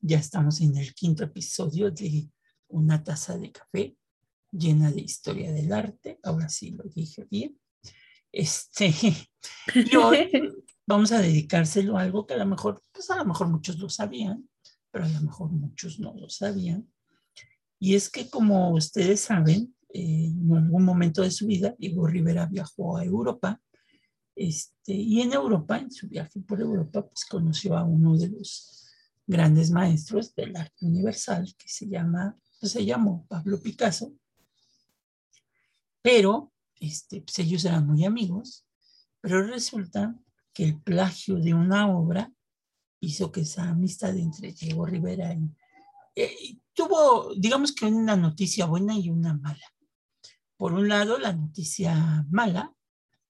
Ya estamos en el quinto episodio de Una taza de café llena de historia del arte. Ahora sí lo dije bien. Este, y hoy vamos a dedicárselo a algo que a lo mejor, pues a lo mejor muchos lo sabían, pero a lo mejor muchos no lo sabían. Y es que como ustedes saben, eh, en algún momento de su vida, Diego Rivera viajó a Europa este, y en Europa, en su viaje por Europa, pues conoció a uno de los grandes maestros del arte universal que se llama, pues, se llamó Pablo Picasso. Pero este, pues ellos eran muy amigos, pero resulta que el plagio de una obra hizo que esa amistad entre Diego Rivera y, eh, tuvo, digamos que una noticia buena y una mala. Por un lado, la noticia mala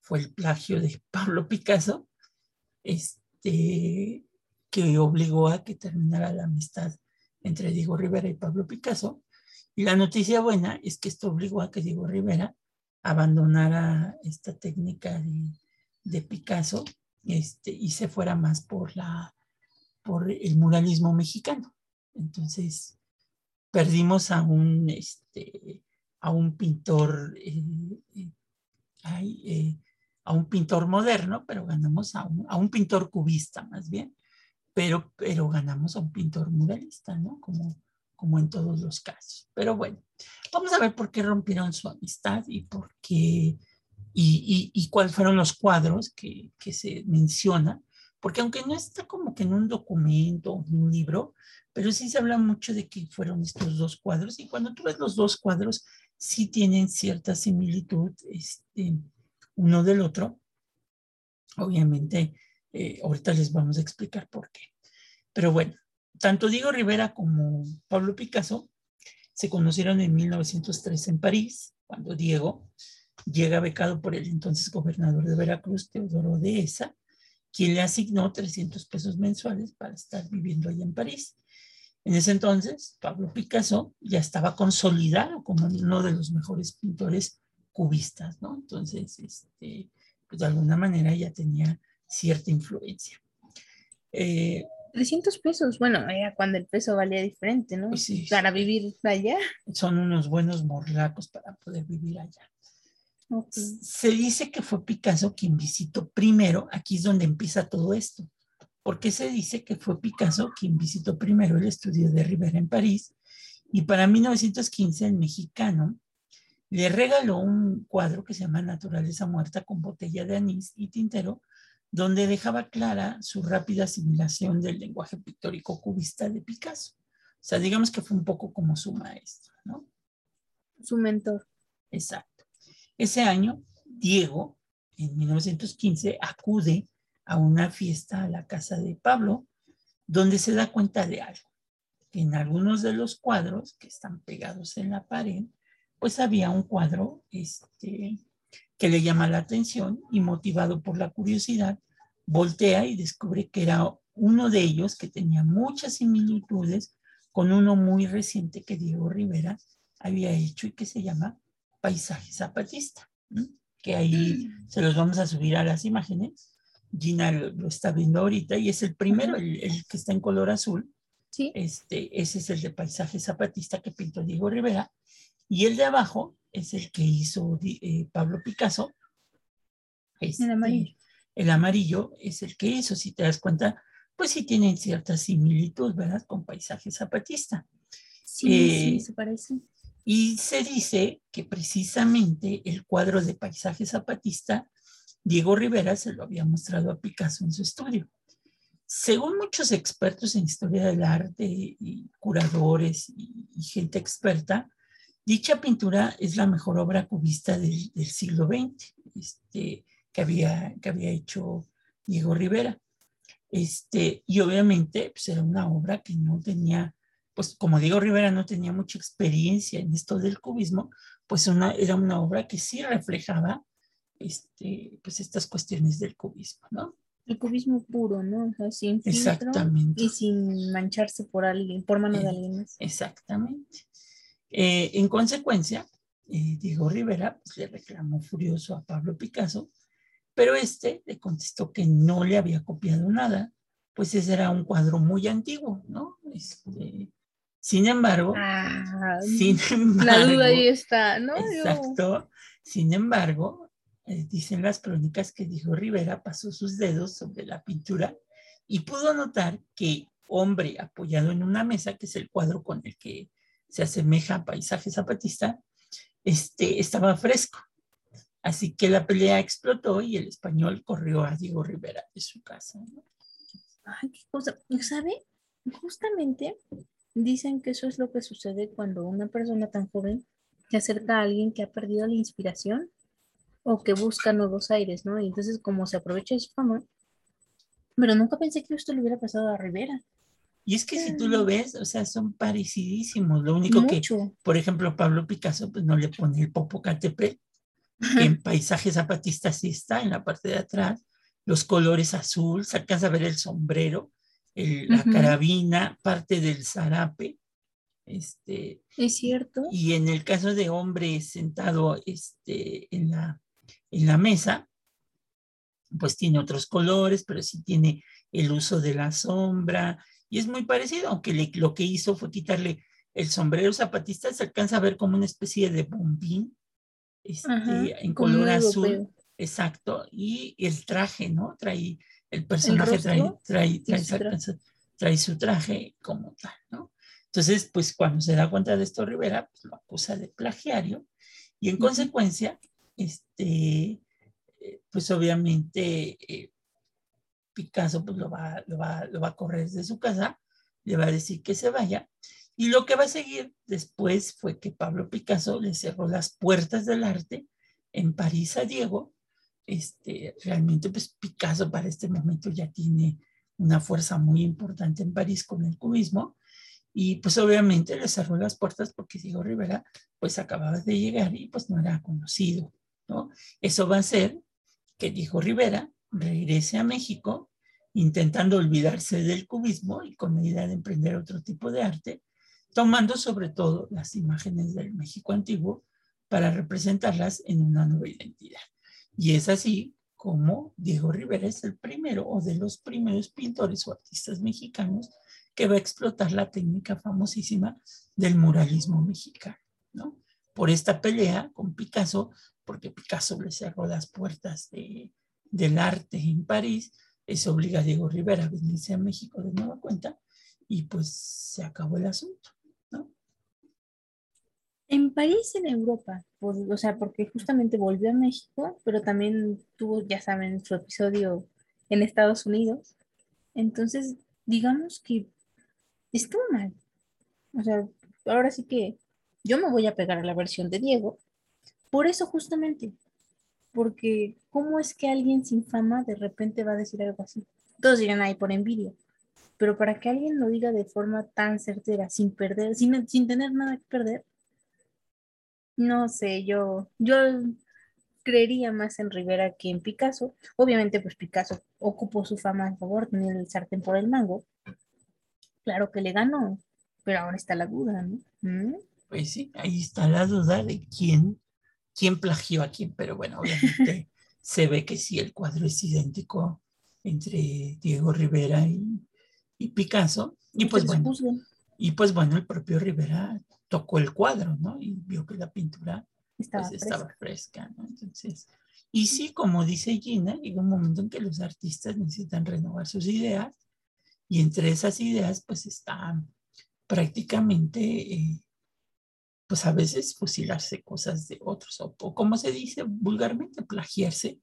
fue el plagio de Pablo Picasso, este, que obligó a que terminara la amistad entre Diego Rivera y Pablo Picasso. Y la noticia buena es que esto obligó a que Diego Rivera abandonara esta técnica de, Picasso este, y se fuera más por, la, por el muralismo mexicano. Entonces, perdimos a un, este, a un pintor eh, eh, eh, a un pintor moderno, pero ganamos a un, a un pintor cubista más bien, pero, pero ganamos a un pintor muralista, ¿no? Como, como en todos los casos. Pero bueno, vamos a ver por qué rompieron su amistad y por qué, y, y, y cuáles fueron los cuadros que, que se menciona, porque aunque no está como que en un documento o un libro, pero sí se habla mucho de que fueron estos dos cuadros y cuando tú ves los dos cuadros, sí tienen cierta similitud. Este, uno del otro. Obviamente, eh, ahorita les vamos a explicar por qué. Pero bueno, tanto Diego Rivera como Pablo Picasso se conocieron en 1903 en París, cuando Diego llega becado por el entonces gobernador de Veracruz, Teodoro de Esa, quien le asignó 300 pesos mensuales para estar viviendo allá en París. En ese entonces, Pablo Picasso ya estaba consolidado como uno de los mejores pintores cubistas, ¿no? Entonces, este, pues de alguna manera ya tenía cierta influencia. 300 eh, pesos, bueno, cuando el peso valía diferente, ¿no? Pues para vivir allá. Son unos buenos morlacos para poder vivir allá. Se dice que fue Picasso quien visitó primero, aquí es donde empieza todo esto. ¿Por qué se dice que fue Picasso quien visitó primero el estudio de Rivera en París? Y para 1915 el mexicano le regaló un cuadro que se llama Naturaleza Muerta con botella de anís y tintero, donde dejaba clara su rápida asimilación del lenguaje pictórico cubista de Picasso. O sea, digamos que fue un poco como su maestro, ¿no? Su mentor. Exacto. Ese año, Diego, en 1915, acude a una fiesta a la casa de Pablo, donde se da cuenta de algo. En algunos de los cuadros que están pegados en la pared, pues había un cuadro este, que le llama la atención y motivado por la curiosidad, voltea y descubre que era uno de ellos que tenía muchas similitudes con uno muy reciente que Diego Rivera había hecho y que se llama Paisaje Zapatista, que ahí se los vamos a subir a las imágenes. Gina lo, está viendo ahorita y es el primero, el, que está en color azul. ¿Sí? Este, ese es el de Paisaje Zapatista que pintó Diego Rivera y el de abajo es el que hizo eh, Pablo Picasso. el amarillo. El amarillo es el que hizo, si te das cuenta, pues sí tienen cierta similitud, ¿verdad? Con paisaje zapatista. Sí, sí, eh, se parece. Y se dice que precisamente el cuadro de paisaje zapatista, Diego Rivera se lo había mostrado a Picasso en su estudio. Según muchos expertos en historia del arte y curadores y gente experta, Dicha pintura es la mejor obra cubista del, siglo XX este, que, había, que había hecho Diego Rivera. Este, y obviamente pues era una obra que no tenía, pues como Diego Rivera no tenía mucha experiencia en esto del cubismo, pues una, era una obra que sí reflejaba este, pues estas cuestiones del cubismo, ¿no? El cubismo puro, ¿no? O sea, sin Exactamente. y sin mancharse por alguien, por mano de alguien más. Exactamente. Eh, en consecuencia, eh, Diego Rivera pues, le reclamó furioso a Pablo Picasso, pero este le contestó que no le había copiado nada, pues ese era un cuadro muy antiguo, ¿no? Este, sin embargo, ah, sin embargo, la duda ahí está, ¿no? Exacto. Sin embargo, eh, dicen las crónicas que dijo Rivera pasó sus dedos sobre la pintura y pudo notar que hombre apoyado en una mesa, que es el cuadro con el que se asemeja a paisaje zapatista, este, estaba fresco. Así que la pelea explotó y el español corrió a Diego Rivera de su casa. Ay, qué cosa. ¿Sabe? Justamente dicen que eso es lo que sucede cuando una persona tan joven se acerca a alguien que ha perdido la inspiración o que busca nuevos aires, ¿no? Y entonces como se aprovecha de su fama, pero nunca pensé que esto le hubiera pasado a Rivera. Y es que si tú lo ves, o sea, son parecidísimos. Lo único que, por ejemplo, Pablo Picasso pues no le pone el Popocatépetl, que en paisaje zapatista sí está en la parte de atrás, los colores azul, se alcanza a ver el sombrero, la carabina, parte del zarape. Este, es cierto. Y en el caso de hombre sentado este, en, la, en la mesa, pues tiene otros colores, pero sí tiene el uso de la sombra, y es muy parecido, aunque lo que hizo fue quitarle el sombrero zapatista, se alcanza a ver como una especie de bombín este, en color azul. Exacto, y el traje, ¿no? Trae, el personaje trae, trae, trae, su traje como tal, ¿no? Entonces, pues cuando se da cuenta de esto Rivera, pues, lo acusa de plagiario y en consecuencia, este, eh, pues obviamente eh, Picasso pues lo va, lo, va, lo va a correr de su casa, le va a decir que se vaya. Y lo que va a seguir después fue que Pablo Picasso le cerró las puertas del arte en París a Diego. Este, realmente, pues Picasso para este momento ya tiene una fuerza muy importante en París con el cubismo. Y pues obviamente le cerró las puertas porque Diego Rivera pues acababa de llegar y pues no era conocido, ¿no? Eso va a hacer que Diego Rivera regrese a México intentando olvidarse del cubismo y con la idea de emprender otro tipo de arte, tomando sobre todo las imágenes del México antiguo para representarlas en una nueva identidad. Y es así como Diego Rivera es el primero o de los primeros pintores o artistas mexicanos que va a explotar la técnica famosísima del muralismo mexicano, ¿no? Por esta pelea con Picasso, porque Picasso le cerró las puertas de, del arte en París, eso obliga a Diego Rivera a venirse a México de nueva cuenta y pues se acabó el asunto. En París, en Europa, o sea, porque justamente volvió a México, pero también tuvo, ya saben, su episodio en Estados Unidos. Entonces, digamos que estuvo mal. O sea, ahora sí que yo me voy a pegar a la versión de Diego. Por eso justamente, porque ¿cómo es que alguien sin fama de repente va a decir algo así? Todos dirán ahí por envidia, pero para que alguien lo diga de forma tan certera, sin perder, sin, sin tener nada que perder, no sé, yo, yo creería más en Rivera que en Picasso. Obviamente, pues Picasso ocupó su fama a favor, tenía el sartén por el mango. Claro que le ganó, pero ahora está la duda, ¿no? ¿Mm? Pues sí, ahí está la duda de quién quién plagió a quién, pero bueno, obviamente se ve que sí, el cuadro es idéntico entre Diego Rivera y, Picasso. Y pues bueno, y pues bueno, el propio Rivera tocó el cuadro, ¿no? Y vio que la pintura estaba, pues, estaba fresca, ¿no? Entonces, y sí, como dice Gina, llega un momento en que los artistas necesitan renovar sus ideas y entre esas ideas pues están prácticamente eh, pues a veces fusilarse cosas de otros, o, como se dice vulgarmente, plagiarse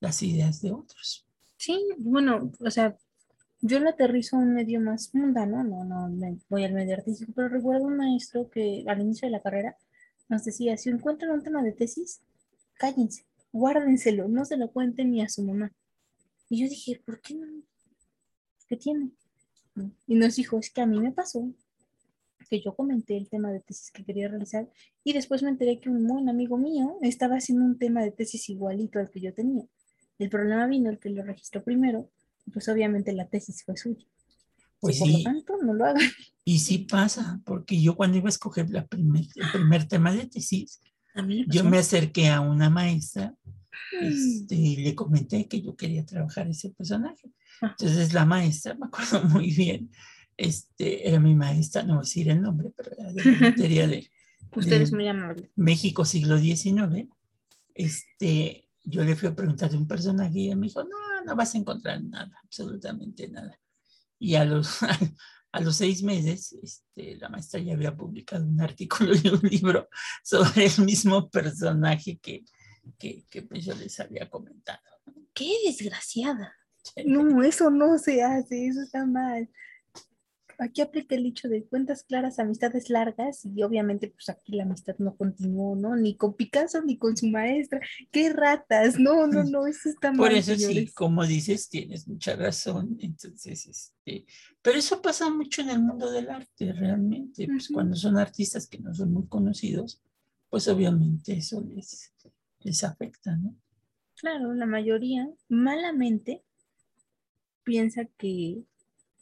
las ideas de otros. Sí, bueno, o sea, yo lo aterrizo a un medio más mundano, no, no voy al medio artístico, pero recuerdo un maestro que al inicio de la carrera nos decía, si encuentran un tema de tesis, cállense, guárdenselo, no se lo cuenten ni a su mamá. Y yo dije, ¿por qué no? ¿Qué tiene? Y nos dijo, es que a mí me pasó que yo comenté el tema de tesis que quería realizar y después me enteré que un buen amigo mío estaba haciendo un tema de tesis igualito al que yo tenía. El problema vino el que lo registró primero, pues obviamente la tesis fue suya. Pues sí. Por lo tanto, no lo hagan. Y sí pasa, porque yo cuando iba a escoger la primer, el primer tema de tesis, yo me acerqué a una maestra este, y le comenté que yo quería trabajar ese personaje. Entonces la maestra, me acuerdo muy bien, este, era mi maestra, no voy a decir el nombre, pero era de la materia de, Usted es muy amable. México siglo XIX. Este, yo le fui a preguntar de un personaje y me dijo, no, no vas a encontrar nada, absolutamente nada. Y a los, a los seis meses, este, la maestra ya había publicado un artículo y un libro sobre el mismo personaje que, que, que pues yo les había comentado. ¡Qué desgraciada! No, eso no se hace, eso está mal. Aquí aplica el dicho de cuentas claras, amistades largas, y obviamente pues aquí la amistad no continuó, ¿no? Ni con Picasso ni con su maestra. ¡Qué ratas! No, no, no, eso está mal. Por eso sí, como dices, tienes mucha razón. Entonces, este, pero eso pasa mucho en el mundo del arte, realmente. Pues Ujú. cuando son artistas que no son muy conocidos, pues obviamente eso les, les afecta, ¿no? Claro, la mayoría malamente piensa que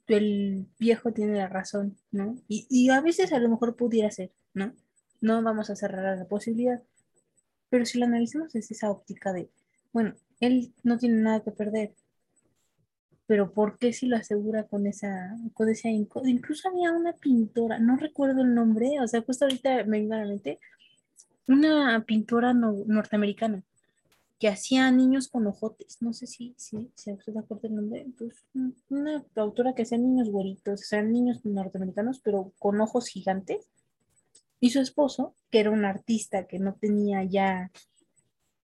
el viejo tiene la razón, ¿no? Y, y a veces a lo mejor pudiera ser, ¿no? No vamos a cerrar la posibilidad. Pero si lo analizamos desde esa óptica de, bueno, él no tiene nada que perder, pero ¿por qué si lo asegura con esa, con ahínco? Incluso había una pintora, no recuerdo el nombre, o sea, justo ahorita me vino a la mente, una pintora no- norteamericana que hacía niños con ojotes, no sé si, si, si usted acuerda el nombre, pues un- una autora que hacía niños güeritos, o sea, niños norteamericanos, pero con ojos gigantes, y su esposo, que era un artista que no tenía ya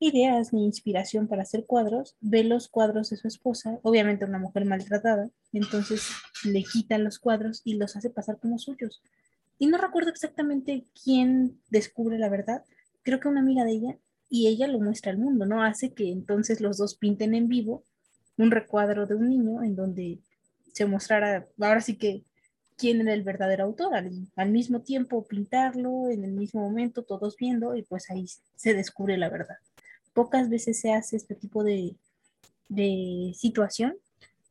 ideas ni inspiración para hacer cuadros, ve los cuadros de su esposa, obviamente una mujer maltratada, entonces le quita los cuadros y los hace pasar como suyos. Y no recuerdo exactamente quién descubre la verdad, creo que una amiga de ella, y ella lo muestra al mundo, ¿no? Hace que entonces los dos pinten en vivo un recuadro de un niño en donde se mostrara, ahora sí que quién era el verdadero autor, al, al mismo tiempo pintarlo, en el mismo momento, todos viendo, y pues ahí se descubre la verdad. Pocas veces se hace este tipo de, de situación,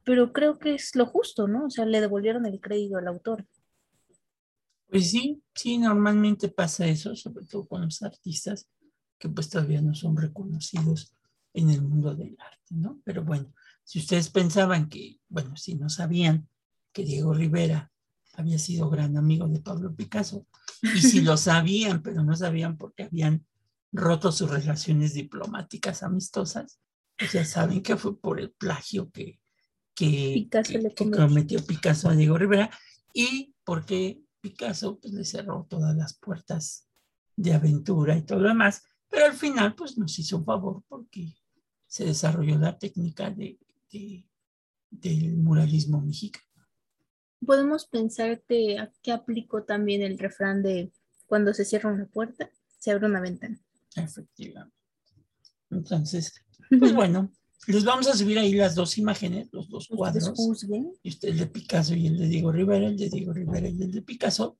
pero creo que es lo justo, ¿no? O sea, le devolvieron el crédito al autor. Pues sí, sí, normalmente pasa eso, sobre todo con los artistas que pues todavía no son reconocidos en el mundo del arte, ¿no? Pero bueno, si ustedes pensaban que, bueno, si no sabían que Diego Rivera había sido gran amigo de Pablo Picasso, y si lo sabían, pero no sabían porque habían roto sus relaciones diplomáticas amistosas, pues ya saben que fue por el plagio que, que, Picasso que- le que cometió. cometió Picasso a Diego Rivera y porque Picasso pues, le cerró todas las puertas de aventura y todo lo demás, pero al final pues nos hizo un favor porque se desarrolló la técnica de, de- del muralismo mexicano. Podemos pensar que aquí aplicó también el refrán de cuando se cierra una puerta, se abre una ventana. Efectivamente. Entonces, pues bueno, les vamos a subir ahí las dos imágenes, los dos cuadros, juzguen. y usted el de Picasso y el de Diego Rivera, el de Diego Rivera y el de Picasso.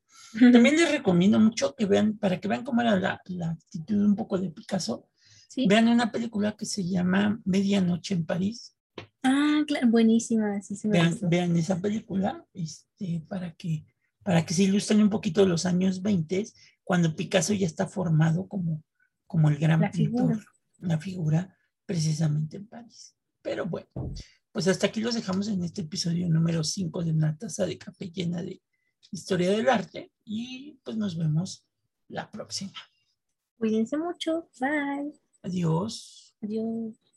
También les recomiendo mucho que vean, para que vean cómo era la, la actitud un poco de Picasso, ¿Sí? vean una película que se llama Medianoche en París. Ah, claro, buenísima, sí se me Vean, vean esa película este, para, que, para que se ilustren un poquito los años 20, cuando Picasso ya está formado como, como el gran La pintor, figura. una figura precisamente en París. Pero bueno, pues hasta aquí los dejamos en este episodio número 5 de una taza de café llena de historia del arte y pues nos vemos la próxima. Cuídense mucho. Bye. Adiós. Adiós.